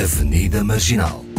Avenida Marginal.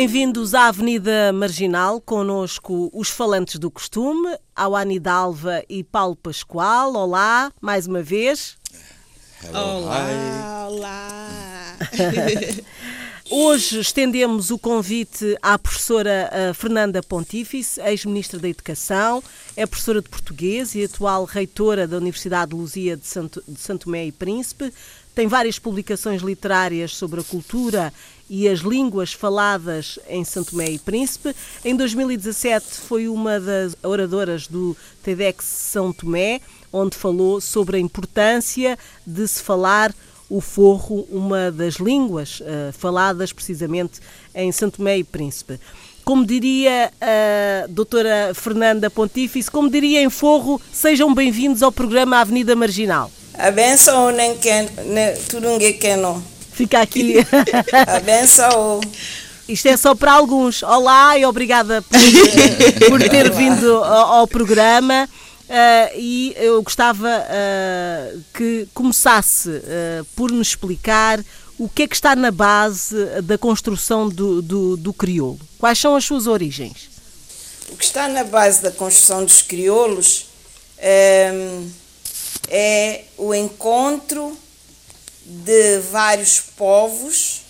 Bem-vindos à Avenida Marginal, conosco os falantes do costume, Awani Dalva e Paulo Pascoal. Olá, mais uma vez. Hello, olá, olá. Hoje estendemos o convite à professora eh, Fernanda Pontífice, ex-ministra da Educação, é professora de português e atual reitora da Universidade de Luzia de Santo, de Santo Tomé e Príncipe. Tem várias publicações literárias sobre a cultura e as línguas faladas em Santo Tomé e Príncipe. Em 2017 foi uma das oradoras do TEDx São Tomé, onde falou sobre a importância de se falar o forro, uma das línguas uh, faladas precisamente em Santo Tomé e Príncipe. Como diria a doutora Fernanda Pontífice, como diria em forro, sejam bem-vindos ao programa Avenida Marginal. A benção nem quer, tudo ninguém quer não. Fica aqui. A benção. Isto é só para alguns. Olá e obrigada por, por ter vindo ao, ao programa. Uh, e eu gostava uh, que começasse uh, por nos explicar o que é que está na base da construção do, do, do, crioulo. Quais são as suas origens? O que está na base da construção dos crioulos é, é o encontro de vários povos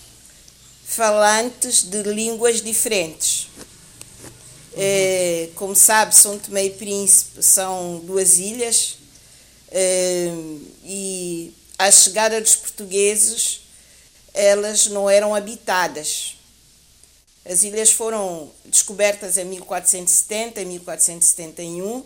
falantes de línguas diferentes. É, como sabe, São Tomé e Príncipe são duas ilhas é, e à chegada dos portugueses elas não eram habitadas. As ilhas foram descobertas em 1470 e 1471,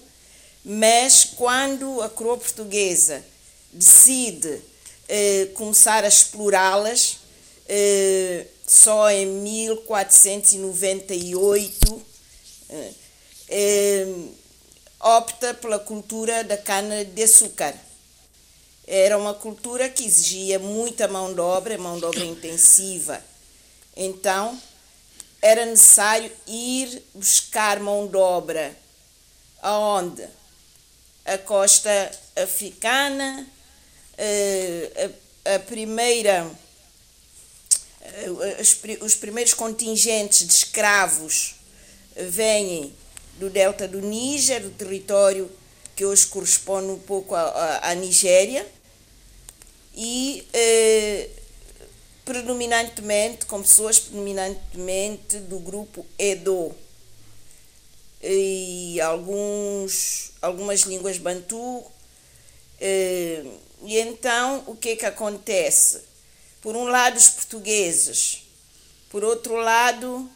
mas quando a coroa portuguesa decide eh, começar a explorá-las, eh, só em 1498 eh, opta pela cultura da cana de açúcar. Era uma cultura que exigia muita mão de obra, mão de obra intensiva. Então, era necessário ir buscar mão de obra aonde? A costa africana, a, a primeira, eh, os primeiros contingentes de escravos vêm do delta do Níger, do território que hoje corresponde um pouco à, Nigéria, e eh, predominantemente, com pessoas predominantemente do grupo Edo, e alguns, algumas línguas bantu, eh, e então, o que é que acontece? Por um lado, os portugueses, por outro lado,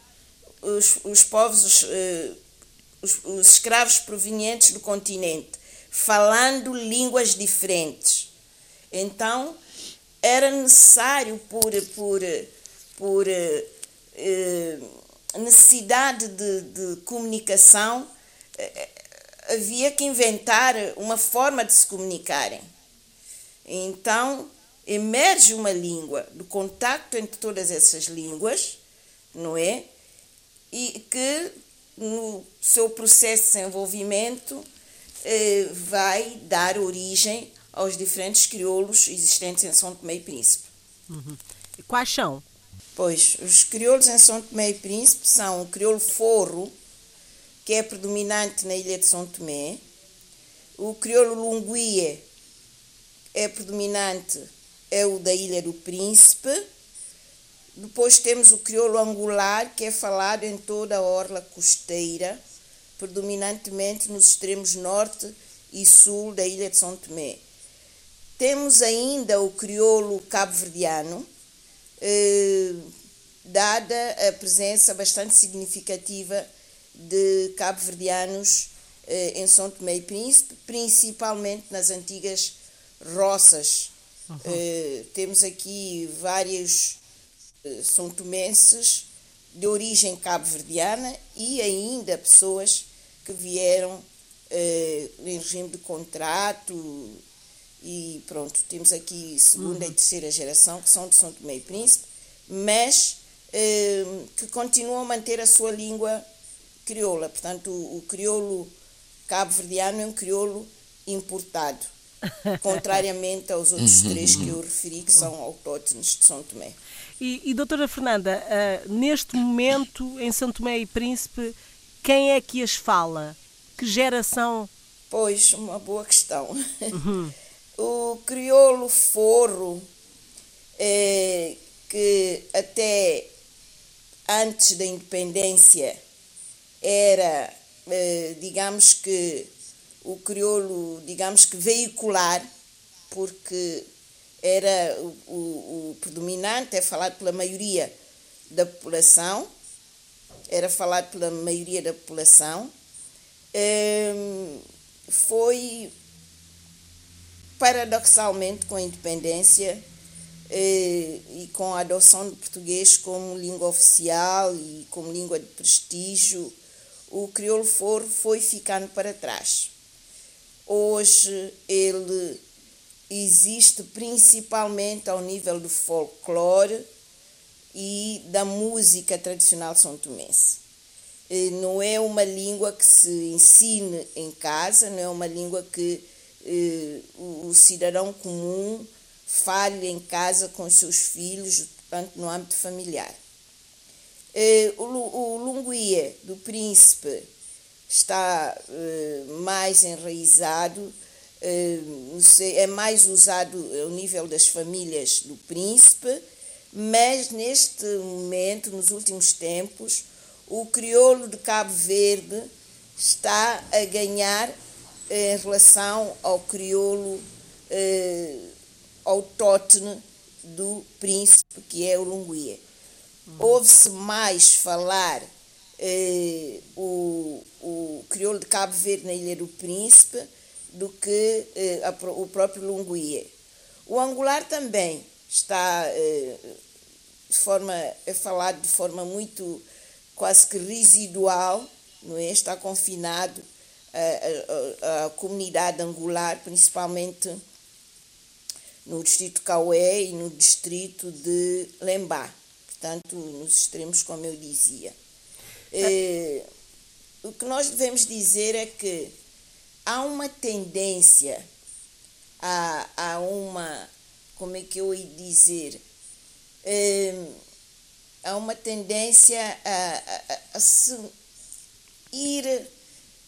os, os povos, os, eh, os, os escravos provenientes do continente, falando línguas diferentes. Então, era necessário, por, por, por eh, eh necessidade de, de comunicação, eh, havia que inventar uma forma de se comunicarem. Então, emerge uma língua do contacto entre todas essas línguas, não é? E que no seu processo de desenvolvimento eh, vai dar origem aos diferentes crioulos existentes em São Tomé e Príncipe. Uhum. E quais são? Pois, os crioulos em São Tomé e Príncipe são o crioulo forro, que é predominante na ilha de São Tomé, o crioulo lunguie, é predominante é o da Ilha do Príncipe. Depois temos o crioulo angular, que é falado em toda a orla costeira, predominantemente nos extremos norte e sul da Ilha de São Tomé. Temos ainda o crioulo cabo-verdiano, eh, dada a presença bastante significativa de cabo-verdianos eh, em São Tomé e Príncipe, principalmente nas antigas roças. Uhum. Uh, temos aqui vários uh, são tomenses de origem cabo-verdiana e ainda pessoas que vieram uh, em regime de contrato e pronto, temos aqui segunda uhum. e terceira geração que são de São Tomé e Príncipe, mas eh, que continuam a manter a sua língua crioula. Portanto, o, o crioulo cabo-verdiano é um crioulo importado, contrariamente aos outros uhum. três que eu referi, que são autóctones de São Tomé. E, e doutora Fernanda, uh, neste momento, em São Tomé e Príncipe, quem é que as fala? Que geração? Pois, uma boa questão. Uhum. o crioulo forro, é, que até antes da independência era, é, digamos que, o crioulo, digamos que veicular, porque era o, o, o predominante, é falado pela maioria da população, era falado pela maioria da população, é, foi paradoxalmente com a independência eh, e com a adoção do português como língua oficial e como língua de prestígio, o crioulo foro foi ficando para trás. Hoje ele existe principalmente ao nível do folclore e da música tradicional são tomense. Não é uma língua que se ensine em casa, não é uma língua que eh, o, cidadão comum fale em casa com seus filhos, portanto, no âmbito familiar. Eh, o, o Lunguia do Príncipe está eh, mais enraizado, é mais usado ao nível das famílias do Príncipe, mas neste momento, nos últimos tempos, o crioulo de Cabo Verde está a ganhar em relação ao crioulo eh, autóctone do príncipe, que é o Lunguia. Uhum. Ouve-se mais falar eh, o, o crioulo de Cabo Verde na Ilha do Príncipe do que eh, a, o próprio Lunguia. O angular também está eh, de forma, é falado de forma muito quase que residual, não é? está confinado a, a comunidade angular, principalmente no distrito Caué e no distrito de Lembá, portanto, nos extremos, como eu dizia. É, o que nós devemos dizer é que há uma tendência a, a uma, como é que eu ia dizer, é, há uma tendência a, a, a se ir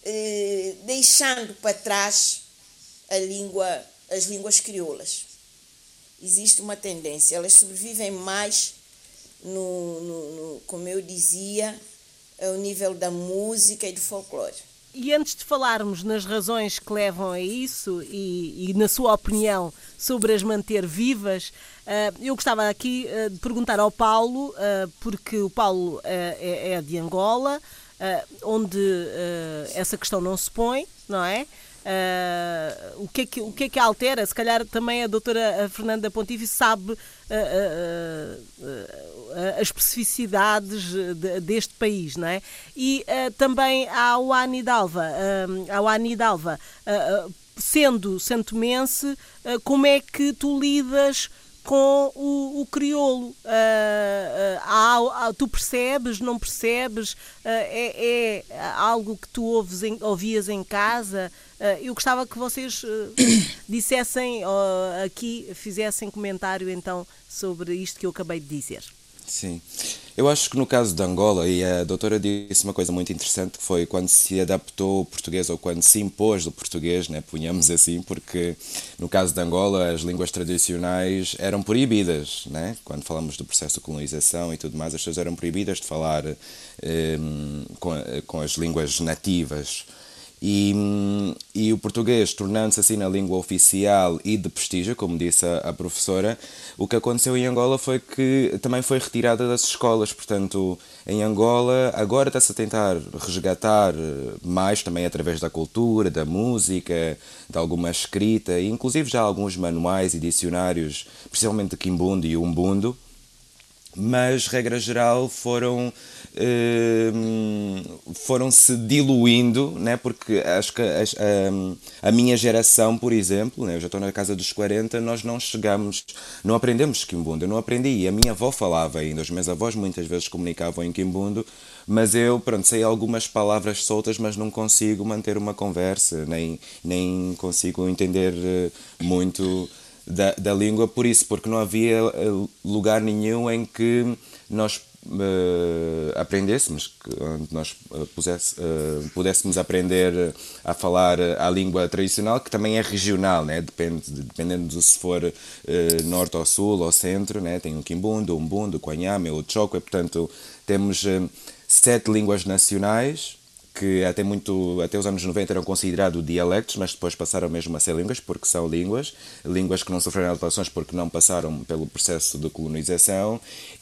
eh, deixando para trás a língua, as línguas crioulas. Existe uma tendência, elas sobrevivem mais, no, no, no, como eu dizia, ao nível da música e do folclore. E antes de falarmos nas razões que levam a isso e, e na sua opinião sobre as manter vivas, uh, eu gostava aqui uh, de perguntar ao Paulo, uh, porque o Paulo é, é de Angola, onde essa questão não se põe, não é? Uh, o, que é que, o que é que altera? Se calhar também a doutora Fernanda Pontífice sabe uh, uh, as especificidades de, deste país, não é? E também ao Anidalva, ao Anidalva sendo santomense, como é que tu lidas com o, o crioulo. Uh, uh, tu percebes, não percebes? É, é, algo que tu ouves em, ouvias em casa? Eu gostava que vocês dissessem aqui, fizessem comentário então sobre isto que eu acabei de dizer. Sim. Eu acho que no caso de Angola, e a doutora disse uma coisa muito interessante, que foi quando se adaptou o português, ou quando se impôs o português, né, punhamos assim, porque no caso de Angola as línguas tradicionais eram proibidas, né? quando falamos do processo de colonização e tudo mais, as pessoas eram proibidas de falar eh, com, com as línguas nativas. E, e o português, tornando-se assim na língua oficial e de prestígio, como disse a, a, professora, o que aconteceu em Angola foi que também foi retirada das escolas. Portanto, em Angola, agora está-se a tentar resgatar mais também através da cultura, da música, de alguma escrita, e inclusive já alguns manuais e dicionários, principalmente de Quimbundo e Umbundo mas regra geral foram foram se diluindo, né? porque acho que a, a, a minha geração, por exemplo, né? eu já estou na casa dos 40, nós não chegamos, não aprendemos Quimbundo, eu não aprendi, a minha avó falava ainda, os meus avós muitas vezes comunicavam em Quimbundo, mas eu, pronto, sei algumas palavras soltas, mas não consigo manter uma conversa, nem, nem consigo entender eh, muito da, da língua por isso, porque não havia eh, lugar nenhum em que nós uh, aprendêssemos, que, nós uh, pusesse, uh, pudéssemos aprender a falar a língua tradicional, que também é regional, né? Depende, dependendo de se for norte ou sul ou centro, né? tem o Quimbundo, o Umbundo, o Quanyame, o Chokwe, portanto temos sete línguas nacionais, que até muito até os anos 90 eram considerados dialectos, mas depois passaram mesmo a ser línguas porque são línguas, línguas que não sofreram alterações porque não passaram pelo processo de colonização.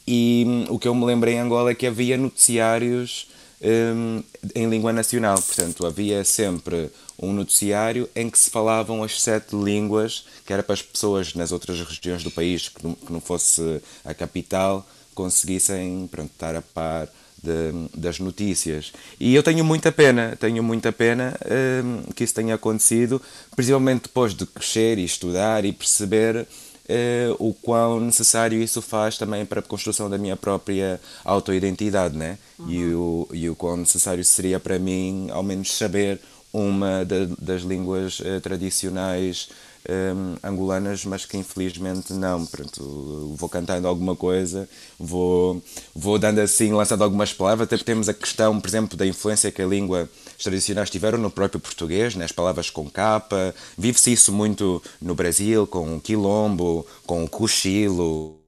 E hum, o que eu me lembro em Angola é que havia noticiários um, em língua nacional, portanto havia sempre um noticiário em que se falavam as sete línguas, que era para as pessoas nas outras regiões do país que não, que não fosse a capital conseguissem pronto, estar a par de, das notícias. E eu tenho muita pena, tenho muita pena uh, que isso tenha acontecido, principalmente depois de crescer e estudar e perceber uh, o quão necessário isso faz também para a construção da minha própria autoidentidade, né? Uhum. E, o, e o quão necessário seria para mim, ao menos, saber uma da, das línguas uh, tradicionais um, angolanas, mas que infelizmente não. Pronto, vou cantando alguma coisa, vou, vou dando assim, lançando algumas palavras, até temos a questão, por exemplo, da influência que a língua tradicionais tiveram no próprio português, né? as palavras com capa. Vive-se isso muito no Brasil, com o quilombo, com o cochilo,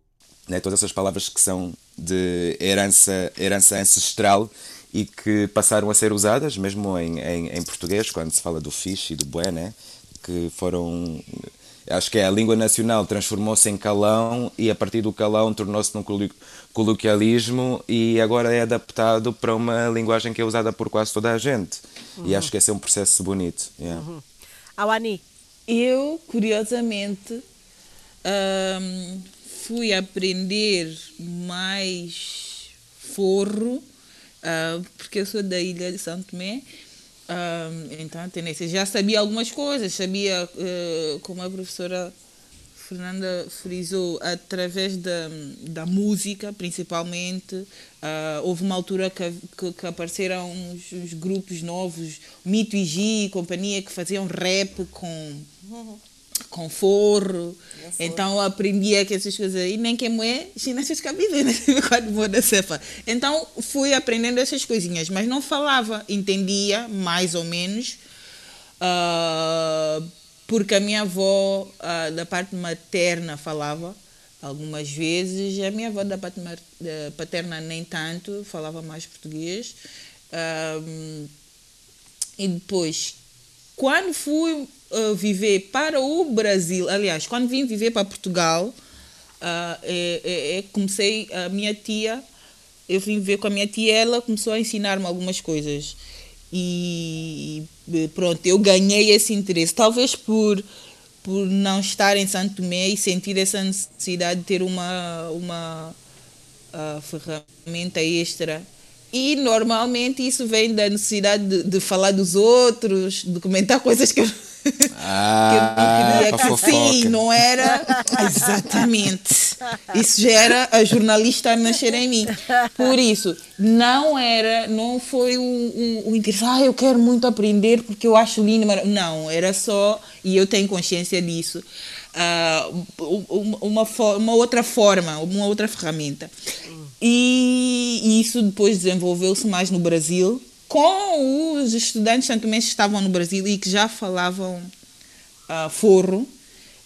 né? todas essas palavras que são de herança, herança ancestral e que passaram a ser usadas mesmo em, em, em português, quando se fala do fixe e do bué, né? que foram. Acho que é a língua nacional transformou-se em calão e a partir do calão tornou-se num coloquialismo e agora é adaptado para uma linguagem que é usada por quase toda a gente. Uhum. E acho que esse é um processo bonito. Yeah. Uhum. Awani? Eu, curiosamente, um, fui aprender mais forro, uh, porque eu sou da ilha de Santo Tomé então, tendência. Já sabia algumas coisas, sabia, uh, como a professora Fernanda frisou, através da, da música, principalmente. Uh, houve uma altura que, que, que apareceram uns, uns, grupos novos, Mito e Gi e companhia, que faziam rap com com forro. Então aprendia que essas coisas aí, nem que chinesas cabide, né? Quando vou da cefa. Então fui aprendendo essas coisinhas, mas não falava, entendia mais ou menos. Uh, porque a minha avó, uh, da parte materna, falava algumas vezes, a minha avó da parte paterna nem tanto, falava mais português. Uh, e depois, quando fui uh, viver para o Brasil, aliás, quando vim viver para Portugal, uh, é, é, é, comecei, a minha tia, eu vim viver com a minha tia, ela começou a ensinar-me algumas coisas. E pronto, eu ganhei esse interesse. Talvez por, por não estar em Santo Tomé e sentir essa necessidade de ter uma, uma uh, ferramenta extra e normalmente isso vem da necessidade de, de, falar dos outros, de comentar coisas que eu, ah, que eu não queria que sim, não era. Exatamente. Isso já era a jornalista a nascer em mim. Por isso, não era, não foi o, o interesse, ah, eu quero muito aprender porque eu acho lindo. Não, era só, e eu tenho consciência disso. Uh, uma, uma outra forma, uma outra ferramenta. E isso depois desenvolveu-se mais no Brasil, com os estudantes também que estavam no Brasil e que já falavam uh, forro.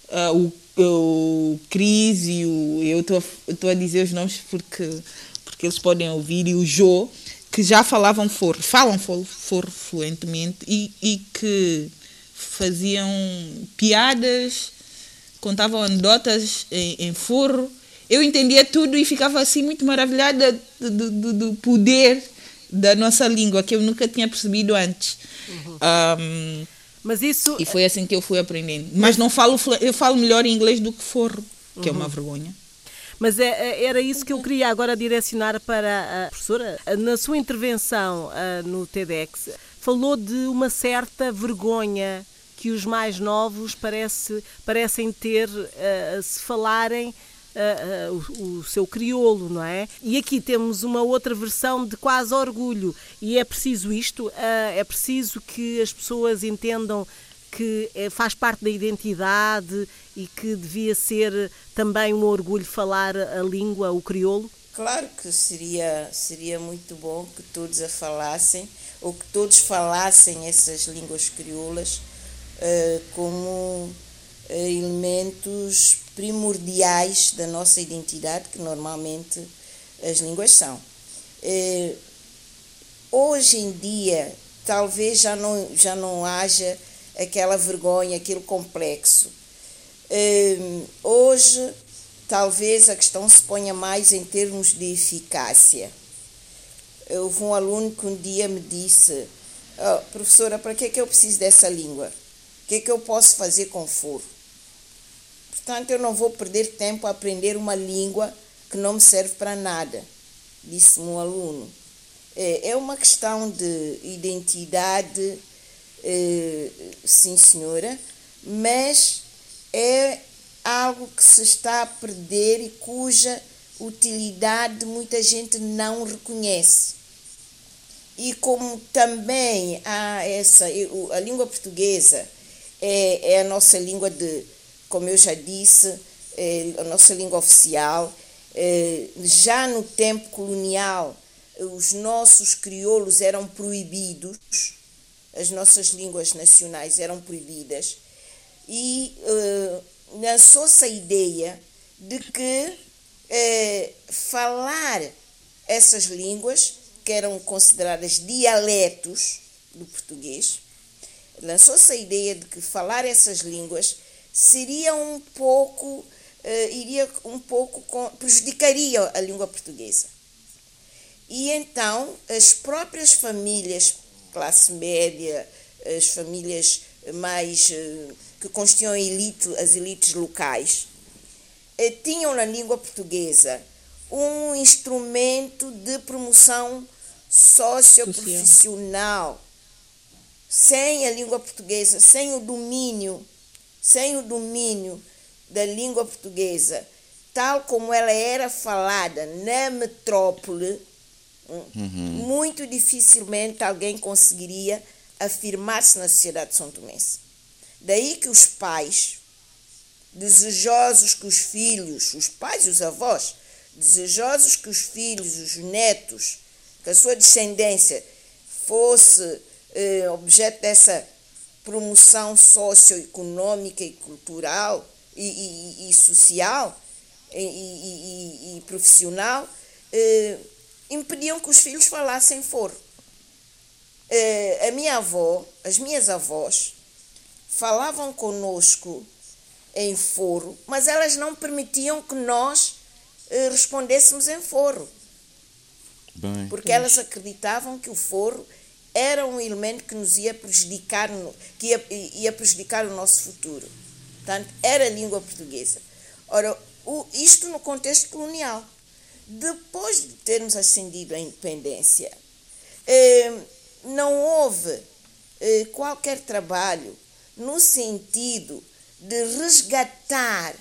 Uh, o, o Cris e o. Eu estou a dizer os nomes porque, porque eles podem ouvir, e o Jô, que já falavam forro, falam forro, forro fluentemente e, e que faziam piadas, contavam anedotas em, em forro eu entendia tudo e ficava assim muito maravilhada do, do, do poder da nossa língua que eu nunca tinha percebido antes. Uhum. Um, mas isso e foi assim que eu fui aprendendo. Mas não falo eu falo melhor inglês do que forro, que uhum. é uma uhum. vergonha. Mas é, é, era isso que eu queria agora direcionar para a professora. Na sua intervenção uh, no TEDx, falou de uma certa vergonha que os mais novos parece, parecem ter uh, se falarem o, o, seu crioulo, não é? E aqui temos uma outra versão de quase orgulho, e é preciso isto, é preciso que as pessoas entendam que é, faz parte da identidade e que devia ser também um orgulho falar a língua, o crioulo? Claro que seria, seria muito bom que todos a falassem, ou que todos falassem essas línguas crioulas como elementos primordiais da nossa identidade, que normalmente as línguas são. É, hoje em dia, talvez já não, já não haja aquela vergonha, aquele complexo. É, hoje, talvez a questão se ponha mais em termos de eficácia. Houve um aluno que um dia me disse: oh, Professora, para que é que eu preciso dessa língua? O que é que eu posso fazer com foro? Portanto, eu não vou perder tempo a aprender uma língua que não me serve para nada, disse-me um aluno. É, é uma questão de identidade, é, sim senhora, mas é algo que se está a perder e cuja utilidade muita gente não reconhece. E como também há essa, a língua portuguesa é, é a nossa língua de como eu já disse, é, a nossa língua oficial. É, já no tempo colonial, os nossos crioulos eram proibidos, as nossas línguas nacionais eram proibidas, e uh, lançou-se a ideia de que falar essas línguas, que eram consideradas dialetos do português, lançou-se a ideia de que falar essas línguas seria um pouco, uh, iria um pouco, com, prejudicaria a língua portuguesa. E então as próprias famílias, classe média, as famílias mais uh, que constituíam elite, as elites locais, uh, tinham na língua portuguesa um instrumento de promoção socioprofissional. Sem a língua portuguesa, sem o domínio sem o domínio da língua portuguesa, tal como ela era falada na metrópole, uhum. muito dificilmente alguém conseguiria afirmar-se na sociedade de São Tomense. Daí que os pais, desejosos que os filhos, os pais e os avós, desejosos que os filhos, os netos, que a sua descendência fosse eh, objeto dessa promoção socioeconômica e cultural e, e, e social e, e profissional, eh, impediam que os filhos falassem foro. Eh, a minha avó, as minhas avós, falavam conosco em foro, mas elas não permitiam que nós eh, respondêssemos em foro. Bem, porque pois. elas acreditavam que o foro era um elemento que nos ia prejudicar, que ia, ia prejudicar o nosso futuro. Portanto, era a língua portuguesa. Ora, o, isto no contexto colonial. Depois de termos ascendido à independência, eh, não houve eh, qualquer trabalho no sentido de resgatar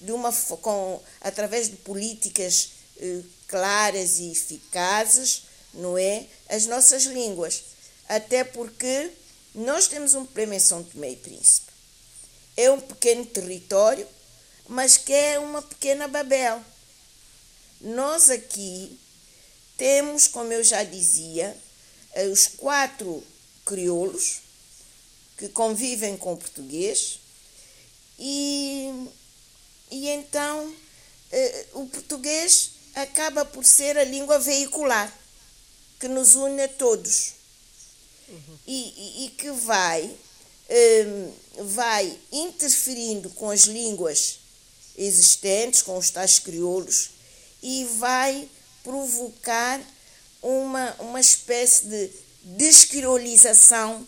de uma, com, através de políticas eh, claras e eficazes não é? As nossas línguas. Até porque nós temos um problema em São Tomé e Príncipe. É um pequeno território, mas que é uma pequena Babel. Nós aqui temos, como eu já dizia, eh, os quatro crioulos que convivem com o português e, e então eh, o português acaba por ser a língua veicular que nos une a todos uhum. e, e, e, que vai, um, vai interferindo com as línguas existentes, com os tais crioulos, e vai provocar uma, uma espécie de descriolização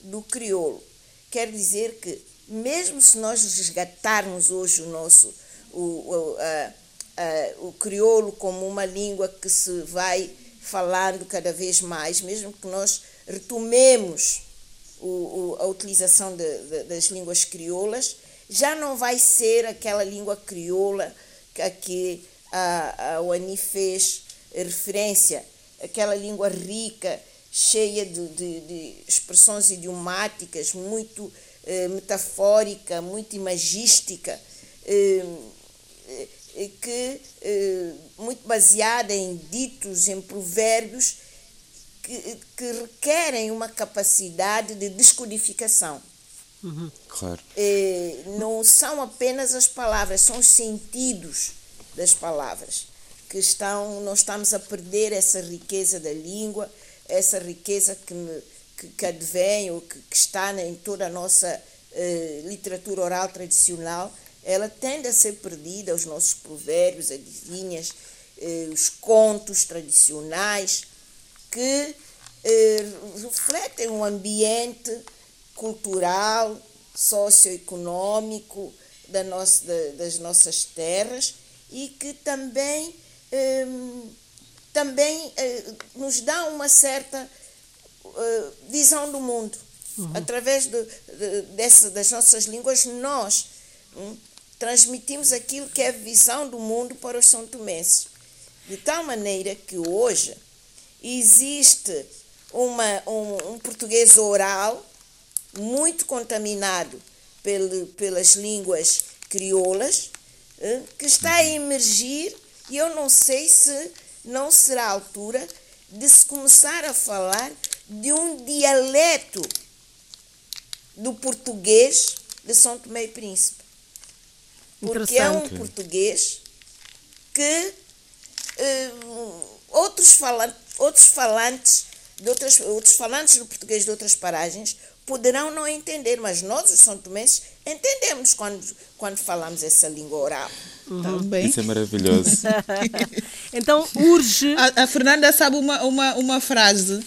do crioulo. Quer dizer que, mesmo se nós resgatarmos hoje o nosso, o, a, uh, o crioulo como uma língua que se vai falando cada vez mais, mesmo que nós retomemos o, o, a utilização de, de, das línguas crioulas, já não vai ser aquela língua crioula a que a, a fez referência, aquela língua rica, cheia de, de, de expressões idiomáticas, muito eh, metafórica, muito imagística, eh, eh, que, eh, muito baseada em ditos, em provérbios, que, que requerem uma capacidade de descodificação. Uhum. Claro. Eh, não são apenas as palavras, são os sentidos das palavras que estão, nós estamos a perder essa riqueza da língua, essa riqueza que, que, que advém ou que, que, está em toda a nossa eh, literatura oral tradicional, ela tende a ser perdida, os nossos provérbios, adivinhas, eh, os contos tradicionais, que eh, refletem um ambiente cultural, socioeconômico da nossa, da, das nossas terras e que também, eh, também eh, nos dá uma certa eh, visão do mundo. Uhum. Através de, de, dessa, das nossas línguas, nós hum, transmitimos aquilo que é a visão do mundo para os são tomenses. De tal maneira que hoje existe uma, um, um português oral muito contaminado pel, pelas línguas crioulas, eh, que está a emergir e eu não sei se não será a altura de se começar a falar de um dialeto do português de São Tomé e Príncipe. Porque é um português que uh, outros, falantes, outros falantes de outras, outros falantes do português de outras paragens poderão não entender, mas nós, os são tomenses, entendemos quando, quando falamos essa língua oral. Uhum. Também. Isso é maravilhoso. então, urge. A, a, Fernanda sabe uma, uma, uma frase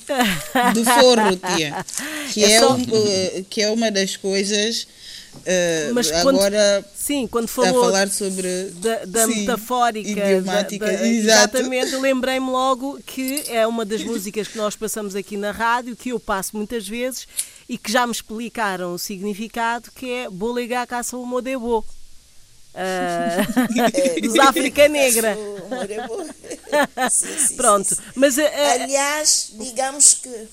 do forro, tia, que é, é só... um, eh, que é uma das coisas Uh, Mas agora sim, quando falou a falar sobre da, da sim, metafórica, idiomática, da, da, exatamente, lembrei-me logo que é uma das músicas que nós passamos aqui na rádio, que eu passo muitas vezes e que já me explicaram o significado, que é Bolega caça o modebo. Uh, dos África Negra. sim, sim, Pronto, mas uh, aliás, digamos que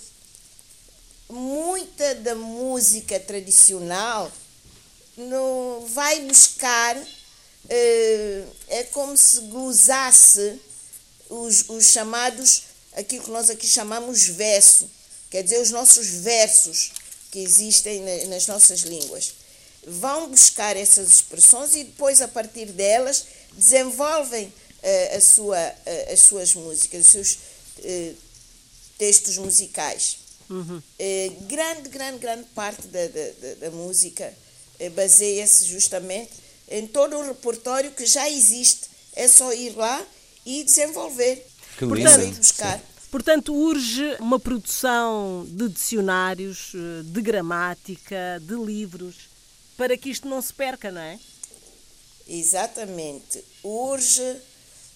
muita da música tradicional no, vai buscar, eh, é como se glosasse os, os chamados, aquilo que nós aqui chamamos verso, quer dizer, os nossos versos que existem nas nossas línguas. Vão buscar essas expressões e depois, a partir delas, desenvolvem eh, a sua, eh, as suas músicas, os seus textos musicais. Uhum. grande, grande, grande parte da, da, da música baseia-se justamente em todo um repertório que já existe. É só ir lá e desenvolver. Que Portanto, buscar. Portanto, urge uma produção de dicionários, eh, de gramática, de livros, para que isto não se perca, não é? Exatamente. Urge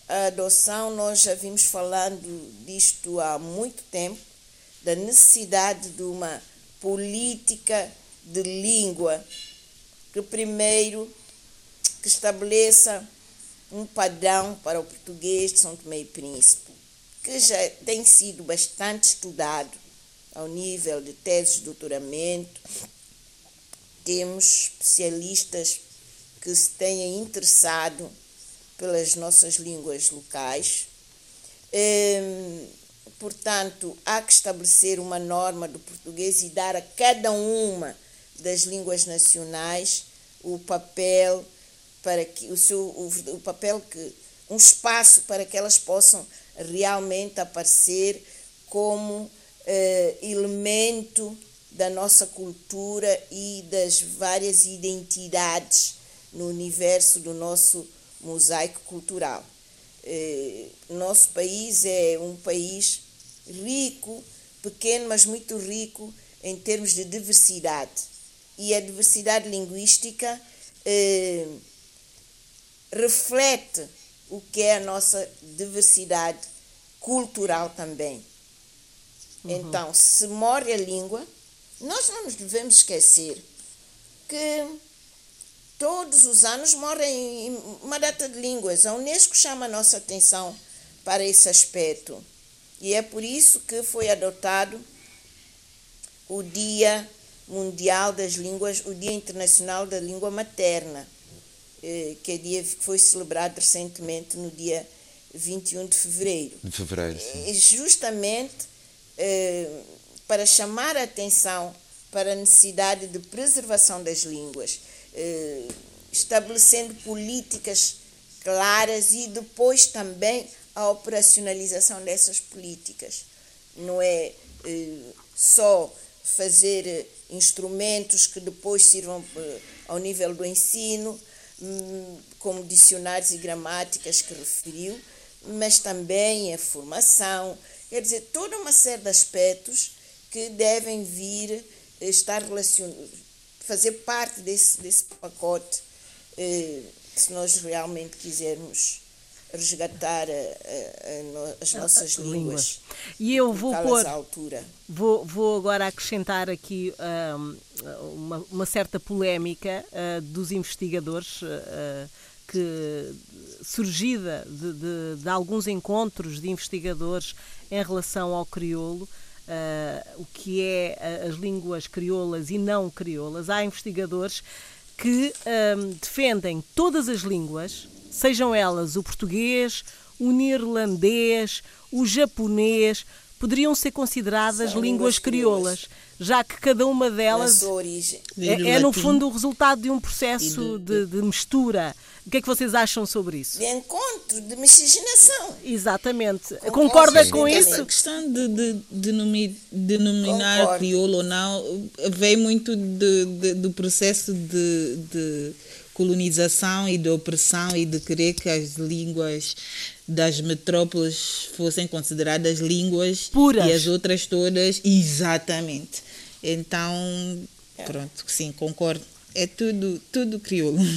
a adoção, nós já vimos falando disto há muito tempo, da necessidade de uma política de língua que primeiro que estabeleça um padrão para o português de São Tomé e Príncipe, que já tem sido bastante estudado ao nível de teses de doutoramento. Temos especialistas que se tenham interessado pelas nossas línguas locais. Hum, portanto, há que estabelecer uma norma do português e dar a cada uma das línguas nacionais o papel para que o seu o, o papel que um espaço para que elas possam realmente aparecer como eh, elemento da nossa cultura e das várias identidades no universo do nosso mosaico cultural. Eh, nosso país é um país rico, pequeno, mas muito rico em termos de diversidade e a diversidade linguística eh, reflete o que é a nossa diversidade cultural também. Uhum. Então, se morre a língua, nós não nos devemos esquecer que todos os anos morrem uma data de línguas. A Unesco chama a nossa atenção para esse aspecto. E é por isso que foi adotado o Dia Mundial das Línguas, o Dia Internacional da Língua Materna, eh, que é dia que foi celebrado recentemente no dia 21 de fevereiro. De fevereiro, sim. Justamente eh, para chamar a atenção para a necessidade de preservação das línguas, eh, estabelecendo políticas claras e depois também a operacionalização dessas políticas. Não é só fazer instrumentos que depois sirvam ao nível do ensino, hum, como dicionários e gramáticas que referiu, mas também a formação, quer dizer, toda uma série de aspectos que devem vir estar relacionados, fazer parte desse, desse pacote, eh, se nós realmente quisermos resgatar a, a, as nossas línguas. línguas. E eu vou pôr, vou, vou agora acrescentar aqui um, uma, uma, certa polémica uh, dos investigadores uh, que surgida de, de, de, alguns encontros de investigadores em relação ao crioulo, uh, o que é as línguas crioulas e não crioulas. Há investigadores que um, defendem todas as línguas, sejam elas o português, o neerlandês, o japonês, poderiam ser consideradas línguas, línguas crioulas, já que cada uma delas é, é, no fundo o resultado de um processo de, de, mistura. O que é que vocês acham sobre isso? De encontro, de miscigenação. Exatamente. Concordo, Concorda com isso? A questão de, de, de denominar Concordo. crioulo ou não vem muito de, do processo de colonização e de opressão e de querer que as línguas das metrópoles fossem consideradas línguas puras. e as outras todas. Exatamente. Então é. pronto sim concordo. É tudo tudo crioulo.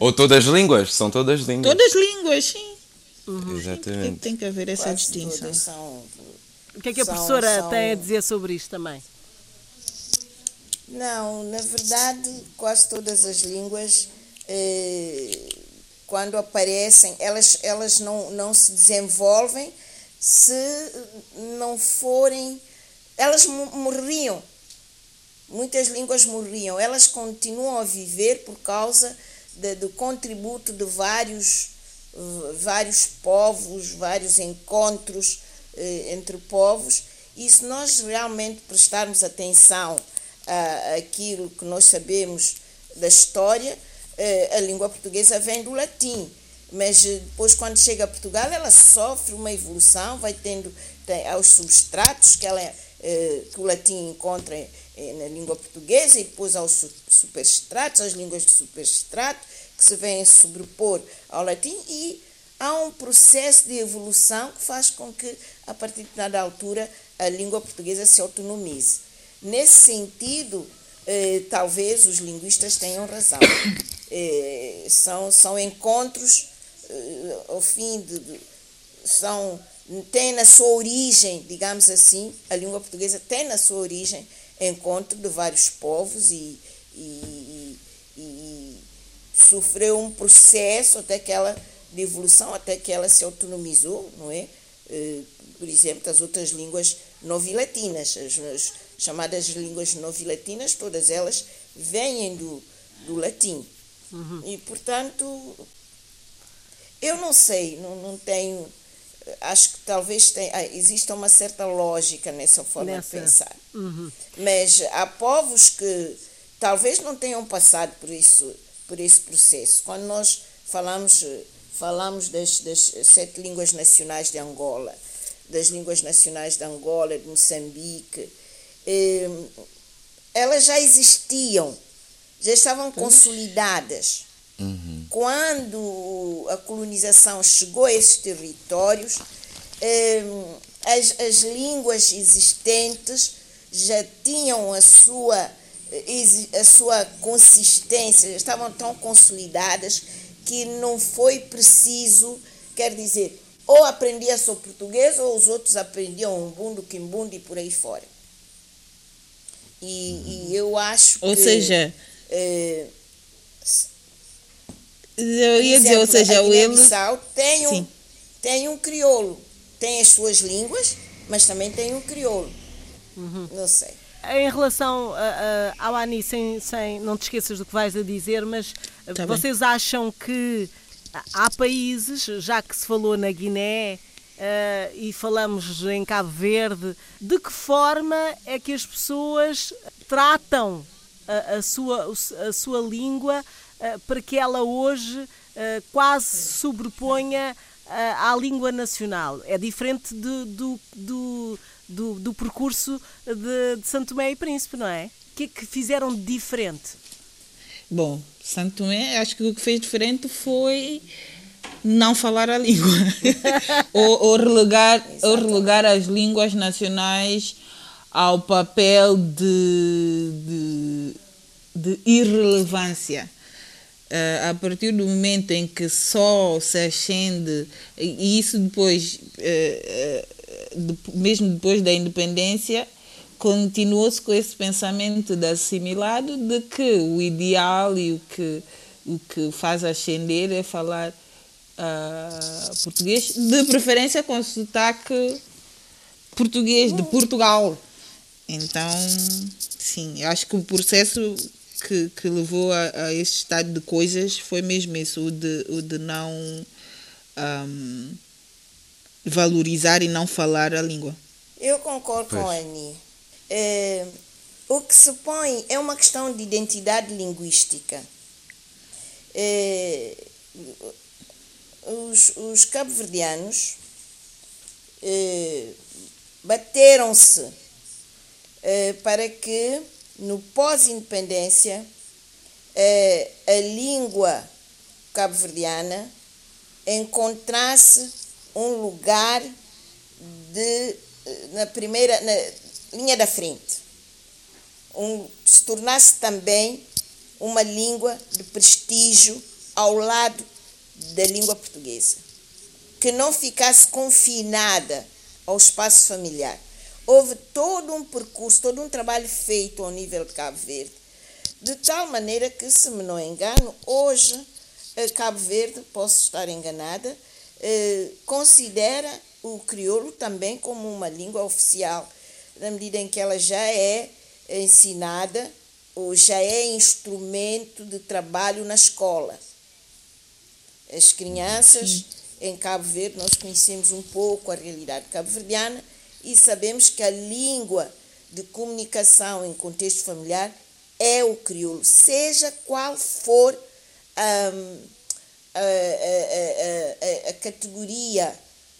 Ou todas as línguas são todas línguas. Todas línguas sim. Uhum. exatamente. Tem, tem, que haver essa Quase distinção. são, o que é que a professora são... tem a dizer sobre isto também não, na verdade, quase todas as línguas, eh, quando aparecem, elas, elas não, não se desenvolvem se não forem. Elas morriam. Muitas línguas morriam. Elas continuam a viver por causa de, do contributo de vários, vários povos, vários encontros eh, entre povos. E se nós realmente prestarmos atenção aquilo que nós sabemos da história, eh, a língua portuguesa vem do latim. Mas eh, depois, quando chega a Portugal, ela sofre uma evolução, vai tendo tem, aos substratos que, ela, eh, que o latim encontra na língua portuguesa e depois aos superstratos, as línguas de superstrato, que se vêm sobrepor ao latim e há um processo de evolução que faz com que, a partir de dada altura, a língua portuguesa se autonomize. Nesse sentido, eh, talvez os linguistas tenham razão. Eh, são, são encontros, eh, ao fim de, de, são tem na sua origem, digamos assim, a língua portuguesa tem na sua origem encontro de vários povos e, e, e, e sofreu um processo até que ela de evolução até que ela se autonomizou, não é? Eh, por exemplo, das outras línguas novilatinas, as, as chamadas línguas novilatinas, todas elas vêm do, do latim. Uhum. E, portanto, eu não sei, não, não tenho. Acho que talvez tenha, ah, exista uma certa lógica nessa forma nessa. de pensar. Uhum. Mas há povos que talvez não tenham passado por isso, por esse processo. Quando nós falamos, falamos das, das sete línguas nacionais de Angola, das línguas nacionais de Angola, de Moçambique, eh, elas já existiam, já estavam consolidadas. Uhum. Quando a colonização chegou a esses territórios, eh, as, as línguas existentes já tinham a sua, a sua consistência, já estavam tão consolidadas que não foi preciso, quer dizer, ou aprendia só português ou os outros aprendiam umbundo, quimbundo e por aí fora. E, e eu acho ou que... Seja, é, eu ia dizer, ou seja, a o ele... tem um, tem um crioulo, tem as suas línguas, mas também tem um crioulo. Uhum. Não sei. Em relação a, a, ao Ani, sem, sem, não te esqueças do que vais a dizer, mas tá vocês bem. acham que há países, já que se falou na Guiné uh, e falamos em Cabo Verde, de que forma é que as pessoas tratam a, a sua, a sua língua uh, para que ela hoje uh, quase sobreponha à língua nacional? É diferente de, do, do do, do percurso de, de Santo Tomé e Príncipe, não é? O que é que fizeram de diferente? Bom, Santo Tomé, acho que o que fez diferente foi não falar a língua ou, ou, relegar, ou relegar as línguas nacionais ao papel de, de, de irrelevância. Uh, a partir do momento em que só se ascende, e isso depois uh, uh, de, mesmo depois da independência, continuou-se com esse pensamento de assimilado de que o ideal e o que, o que faz ascender é falar uh, português, de preferência com sotaque português de Portugal. Então, sim, acho que o processo que, que levou a, a esse estado de coisas foi mesmo isso, o de, o de não. Um, valorizar e não falar a língua. Eu concordo pois. com a Annie. É, o que se põe é uma questão de identidade linguística. É, os, os cabo-verdianos é, bateram-se é, para que no pós-independência é, a língua cabo-verdiana encontrasse um lugar de, na primeira na linha da frente. Um, se tornasse também uma língua de prestígio ao lado da língua portuguesa. Que não ficasse confinada ao espaço familiar. Houve todo um percurso, todo um trabalho feito ao nível de Cabo Verde, de tal maneira que, se me não engano, hoje Cabo Verde, posso estar enganada, eh, considera o crioulo também como uma língua oficial, na medida em que ela já é ensinada ou já é instrumento de trabalho na escola. As crianças Sim. em Cabo Verde, nós conhecemos um pouco a realidade cabo-verdiana e sabemos que a língua de comunicação em contexto familiar é o crioulo, seja qual for um, a, a, a, a categoria,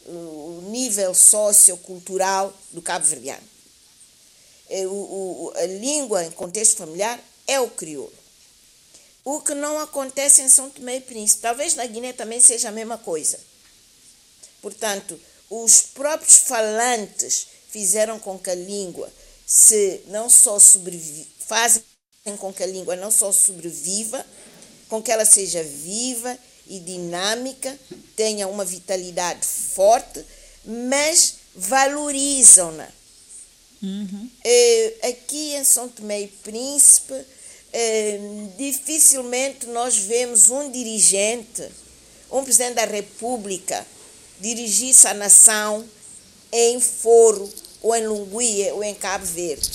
o nível sociocultural do cabo-verdiano. É, a língua em contexto familiar é o crioulo. O que não acontece em São Tomé e Príncipe. Talvez na Guiné também seja a mesma coisa. Portanto, os próprios falantes fizeram com que a língua se não só sobreviva, fazem com que a língua não só sobreviva, com que ela seja viva e dinâmica, tenha uma vitalidade forte, mas valorizam-na. Uhum. É, aqui em São Tomé e Príncipe, é, dificilmente nós vemos um dirigente, um presidente da República, dirigir-se à nação em Foro, ou em Lunguia, ou em Cabo Verde,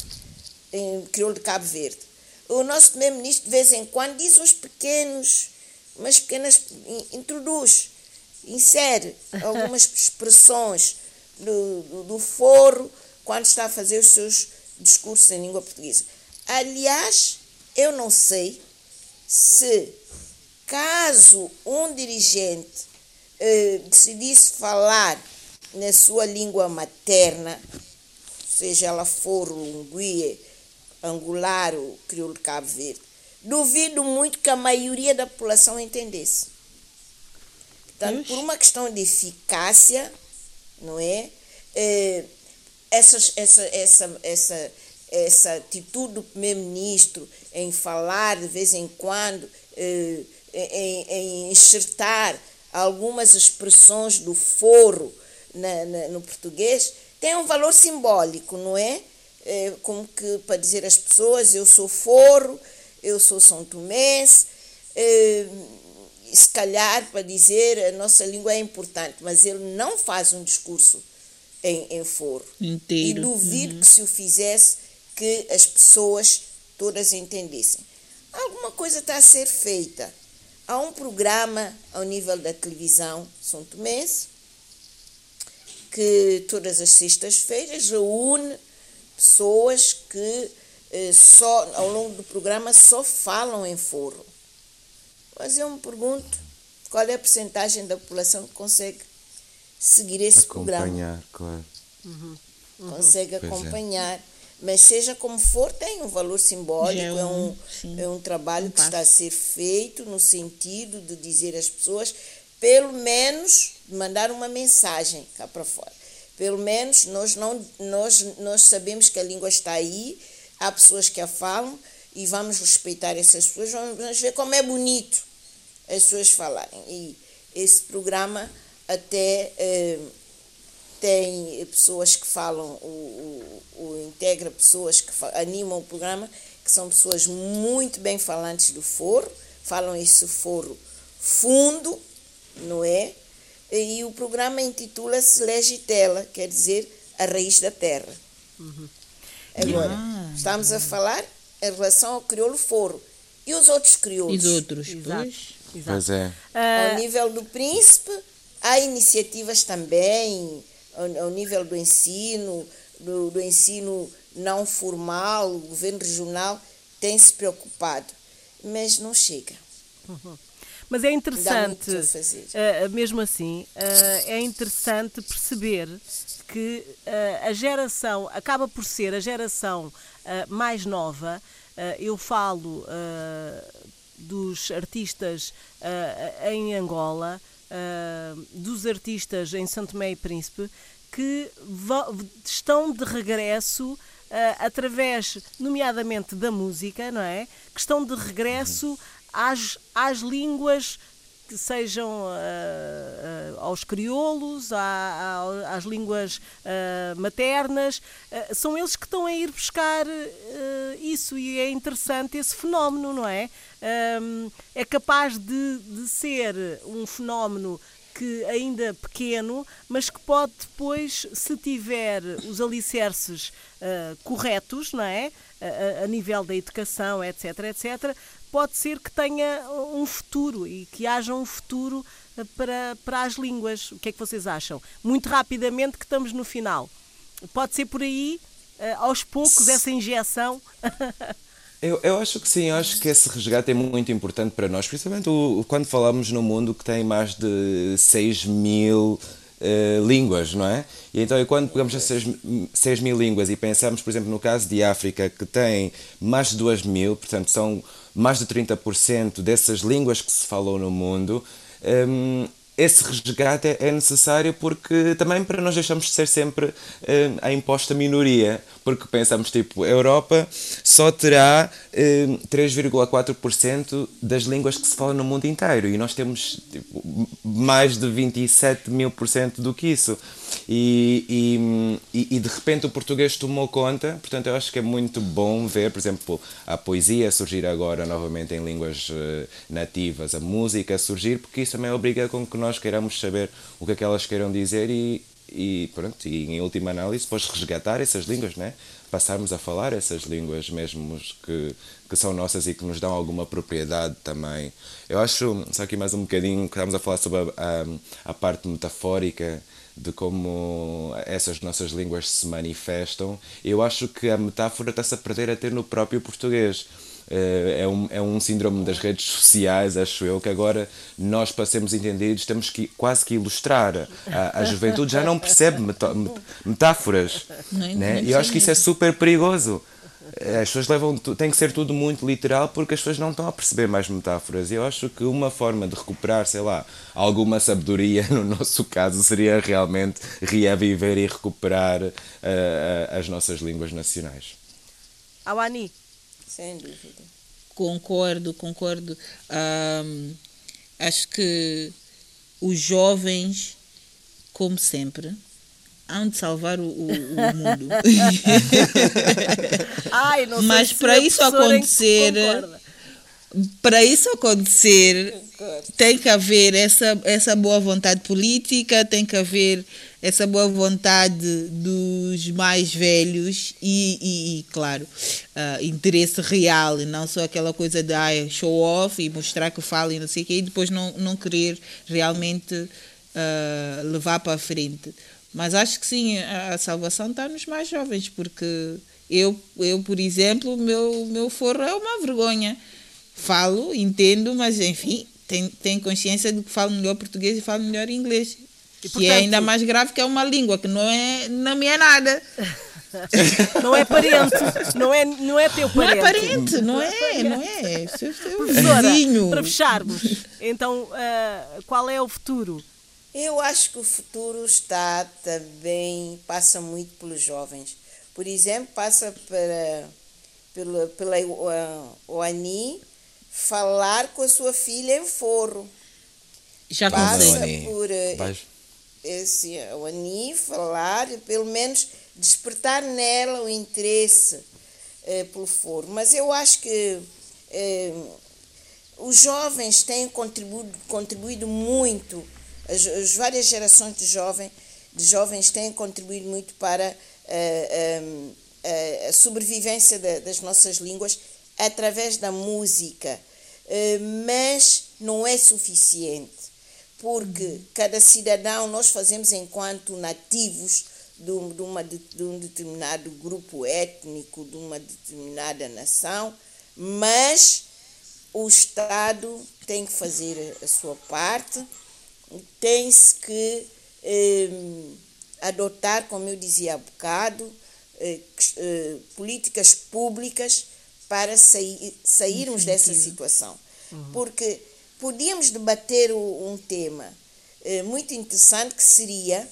em crioulo de Cabo Verde. O nosso primeiro-ministro, de vez em quando, diz uns pequenos umas pequenas. introduz, insere algumas expressões do, do, do foro quando está a fazer os seus discursos em língua portuguesa. Aliás, eu não sei se, caso um dirigente eh, decidisse falar na sua língua materna, seja ela for o lunguie, angular, o crioulo de Cabo Verde, duvido muito que a maioria da população entendesse. Portanto, por uma questão de eficácia, não é? é essa, essa, essa, essa, essa atitude do primeiro-ministro em falar de vez em quando é, em, em enxertar algumas expressões do foro na, na, no português, tem um valor simbólico, não é? é? Como que para dizer às pessoas, eu sou foro, eu sou São Tomense, é, se calhar para dizer a nossa língua é importante, mas ele não faz um discurso em, em foro. Inteiro. E duvido uhum. que se o fizesse, que as pessoas todas entendessem. Alguma coisa está a ser feita. Há um programa ao nível da televisão São Tomense, que todas as sextas-feiras reúne pessoas que eh, só ao longo do programa só falam em foro. Mas eu me pergunto qual é a porcentagem da população que consegue seguir esse Acompanhar, programa. claro. Uhum. Consegue Pois é. Mas seja como for, tem um valor simbólico, é é um- sim, é um trabalho um que está a ser feito no sentido de dizer às pessoas, pelo menos, mandar uma mensagem cá para fora. Pelo menos nós, não, nós, nós sabemos que a língua está aí, há pessoas que a falam e vamos respeitar essas pessoas, vamos, vamos ver como é bonito as pessoas falarem. E esse programa até eh, tem pessoas que falam, o, o, o integra pessoas que animam o programa, que são pessoas muito bem falantes do foro, falam esse foro fundo, não é? E o programa intitula-se Legitela, quer dizer a raiz da terra. Agora, Ah. estamos a falar em relação ao crioulo foro. E os outros E crioulos? os outros? Exato. Pois. Exato. Pois é. Ao nível do príncipe, há iniciativas também, ao, ao nível do ensino, do, do ensino não formal, o governo regional tem se preocupado, mas não chega. Mas é interessante, ah, mesmo assim, ah, é interessante perceber que ah, a geração, acaba por ser a geração mais nova, eu falo dos artistas em Angola, ah, dos artistas em Santo Tomé e Príncipe, que estão de regresso ah, através, nomeadamente da música, não é? Que estão de regresso às, às línguas que sejam ah, ah, aos crioulos, à- à- às línguas ah, maternas, são eles que estão a ir buscar isso e é interessante esse fenómeno, não é? Ahm, é capaz de, de ser um fenómeno que ainda pequeno, mas que pode depois, se tiver os alicerces ah, corretos, não é? A, a- nível da educação, etc, etc, pode ser que tenha um futuro e que haja um futuro ah, para, para as línguas. O que é que vocês acham? Muito rapidamente que estamos no final. Pode ser por aí, ah, aos poucos, essa injeção. Eu, eu acho que sim, eu acho que esse resgate é muito importante para nós, principalmente o, quando falamos num mundo que tem mais de 6 mil eh, línguas, não é? E então, e quando pegamos essas 6 mil línguas e pensamos, por exemplo, no caso de África, que tem mais de 2 mil, portanto, são mais de 30% dessas línguas que se falam no mundo. hum, esse resgate é- é necessário porque também para nós deixamos de ser sempre eh, a imposta minoria, porque pensamos tipo, a Europa só terá eh, 3,4% das línguas que se falam no mundo inteiro e nós temos tipo, mais de 27 mil por cento do que isso. E, e, e- de repente o português tomou conta, portanto eu acho que é muito bom ver, por exemplo, a poesia surgir agora novamente em línguas eh, nativas, a música surgir, porque isso também obriga com que nós queiramos saber o que é que elas queiram dizer e, e pronto, e em última análise depois resgatar essas línguas, né? passarmos a falar essas línguas mesmo que, que são nossas e que nos dão alguma propriedade também. Eu acho, só aqui mais um bocadinho, que estamos a falar sobre a, a, a parte metafórica de como essas nossas línguas se manifestam, eu acho que a metáfora está-se a perder até no próprio português. Eh, É um, é um síndrome das redes sociais, acho eu, que agora nós, para sermos entendidos, temos que quase que ilustrar. A, a juventude já não percebe metá- met- metáforas. Não, né? E eu acho que isso é super perigoso. As pessoas levam, tem que ser tudo muito literal porque as pessoas não estão a perceber mais metáforas. E eu acho que uma forma de recuperar, sei lá, alguma sabedoria, no nosso caso, seria realmente reaviver e recuperar eh, as nossas línguas nacionais. Awani, Sem dúvida. Concordo, concordo. Ahm, acho que os jovens, como sempre, hão de salvar o, o, o mundo. Ai, não sei Mas se para isso acontecer, para isso acontecer, tem que haver essa, essa boa vontade política, tem que haver essa boa vontade dos mais velhos e, e- e, claro, ah, interesse real, e não só aquela coisa de ah, show off e mostrar que fala e não sei o quê, e depois não, não querer realmente ah, levar para a frente. Mas acho que sim, a, salvação está nos mais jovens, porque eu, eu por exemplo, o meu, meu forro é uma vergonha falo, entendo, mas enfim, tenho, tenho consciência de que falo melhor português e falo melhor inglês. E, que é portanto- ainda mais grave que é uma língua, que não, é, não me é nada. Não é parente, não é, não é teu Não é parente. parente, não é, não é. Seu Professora, para fecharmos, então, ah, qual é o futuro? Eu acho que o futuro está também, passa muito pelos jovens. Por exemplo, passa para, pela, pela Oani falar com a sua filha em forro. Já Passa por eh, vais- esse Oani falar, pelo menos despertar nela o interesse eh, pelo forro. Mas eu acho que eh, os jovens têm contribuído, contribuído muito, as, as várias gerações de, jovem, de jovens têm contribuído muito para eh, em, eh, a sobrevivência da- das nossas línguas através da música. Eh, mas não é suficiente, porque cada cidadão nós fazemos enquanto nativos de, um- uma, de um determinado grupo étnico, de uma determinada nação, mas o Estado tem que fazer a sua parte, tem-se que eh, adotar, como eu dizia há bocado, eh, eh, políticas públicas para sair, sairmos dessa situação. Porque podíamos debater o- um tema eh, muito interessante que seria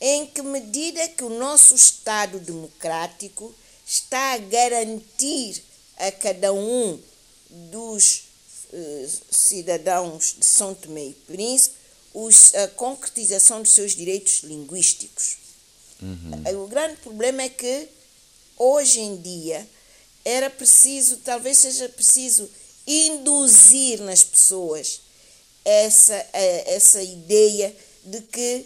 em que medida que o nosso Estado democrático está a garantir a cada um dos eh, cidadãos de São Tomé e Príncipe os- a concretização dos seus direitos linguísticos. Eh, O grande problema é que hoje em dia era preciso, talvez seja preciso induzir nas pessoas essa, essa ideia de que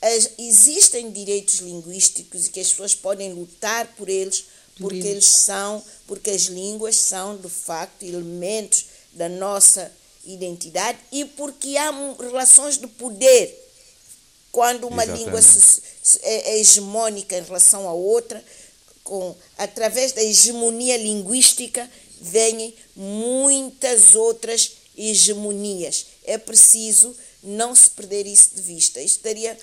as- existem direitos linguísticos e que as pessoas podem lutar por eles porque eles. eles são, porque as línguas são de facto elementos da nossa identidade e porque há relações de poder quando uma Exatamente. língua é, é hegemônica em relação à outra, com, através da hegemonia linguística, vêm muitas outras hegemonias. É preciso não se perder isso de vista. Isto daria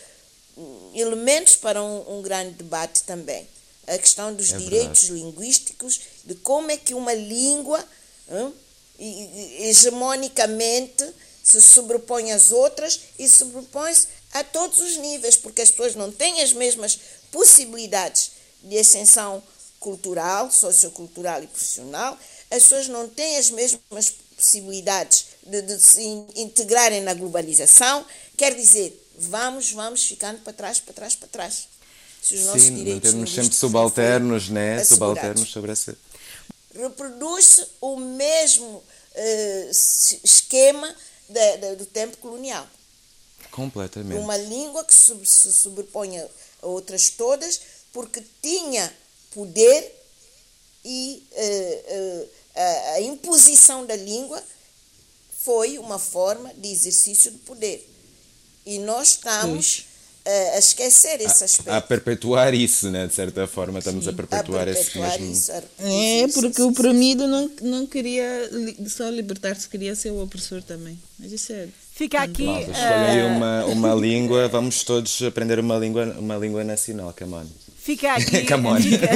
hum, elementos para um, um grande debate também. A questão dos É direitos linguísticos, de como é que uma língua hum, hegemonicamente se sobrepõe às outras e sobrepõe-se a todos os níveis, porque as pessoas não têm as mesmas possibilidades de ascensão cultural, sociocultural e profissional, as pessoas não têm as mesmas possibilidades de, de se in- integrarem na globalização, quer dizer, vamos, vamos ficando para trás, para trás, para trás. Se os nossos Sim, direitos termos sempre não subalternos, né? assegurados Subalternos sobre essa. reproduz o mesmo s- esquema da- da- do tempo colonial. Completamente. Uma língua que sub- se sobrepõe a outras todas porque tinha poder e eh, eh, a, a imposição da língua foi uma forma de exercício de poder. E nós estamos eh, a esquecer esse aspecto. A perpetuar isso, né? De certa forma, estamos a a perpetuar, esse perpetuar mesmo. isso, a É, porque o oprimido não, não queria só libertar-se, queria ser o opressor também. Mas isso é. Fica aqui. Malta, aí uma, uma língua, vamos todos aprender uma língua, uma língua nacional, come on. Fica aqui. Come on. Fica,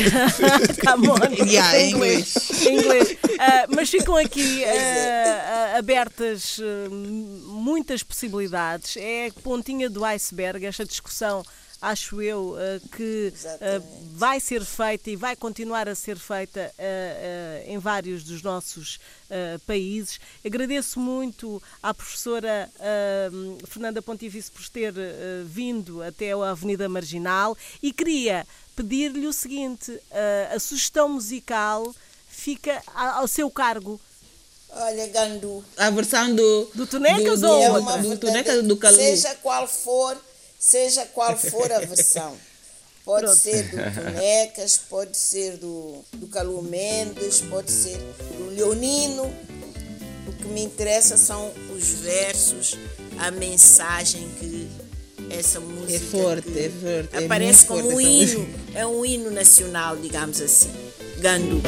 come on. Yeah, em inglês. Em inglês. Ah, mas ficam aqui ah, abertas ah, muitas possibilidades. É a pontinha do iceberg, esta discussão acho eu, que vai ser feita e vai continuar a ser feita em vários dos nossos países. Agradeço muito à professora Fernanda Pontífice por ter vindo até a Avenida Marginal e queria pedir-lhe o seguinte: a sugestão musical fica ao seu cargo. Olha, Gandu. A versão do. Do Tonecas do, ou é outra? Do Tonecas do Calu. Seja qual for, seja qual for a versão. Pode Pronto. ser do Tonecas, pode ser do, do Calu Mendes, pode ser do Leonino. O que me interessa são os versos, a mensagem que essa música. É forte, é forte. É aparece é como um hino, é um hino nacional, digamos assim. Gandu.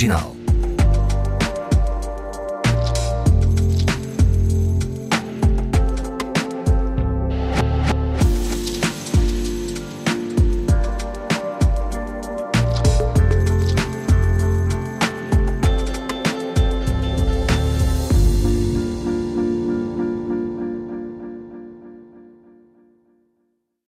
Marginal.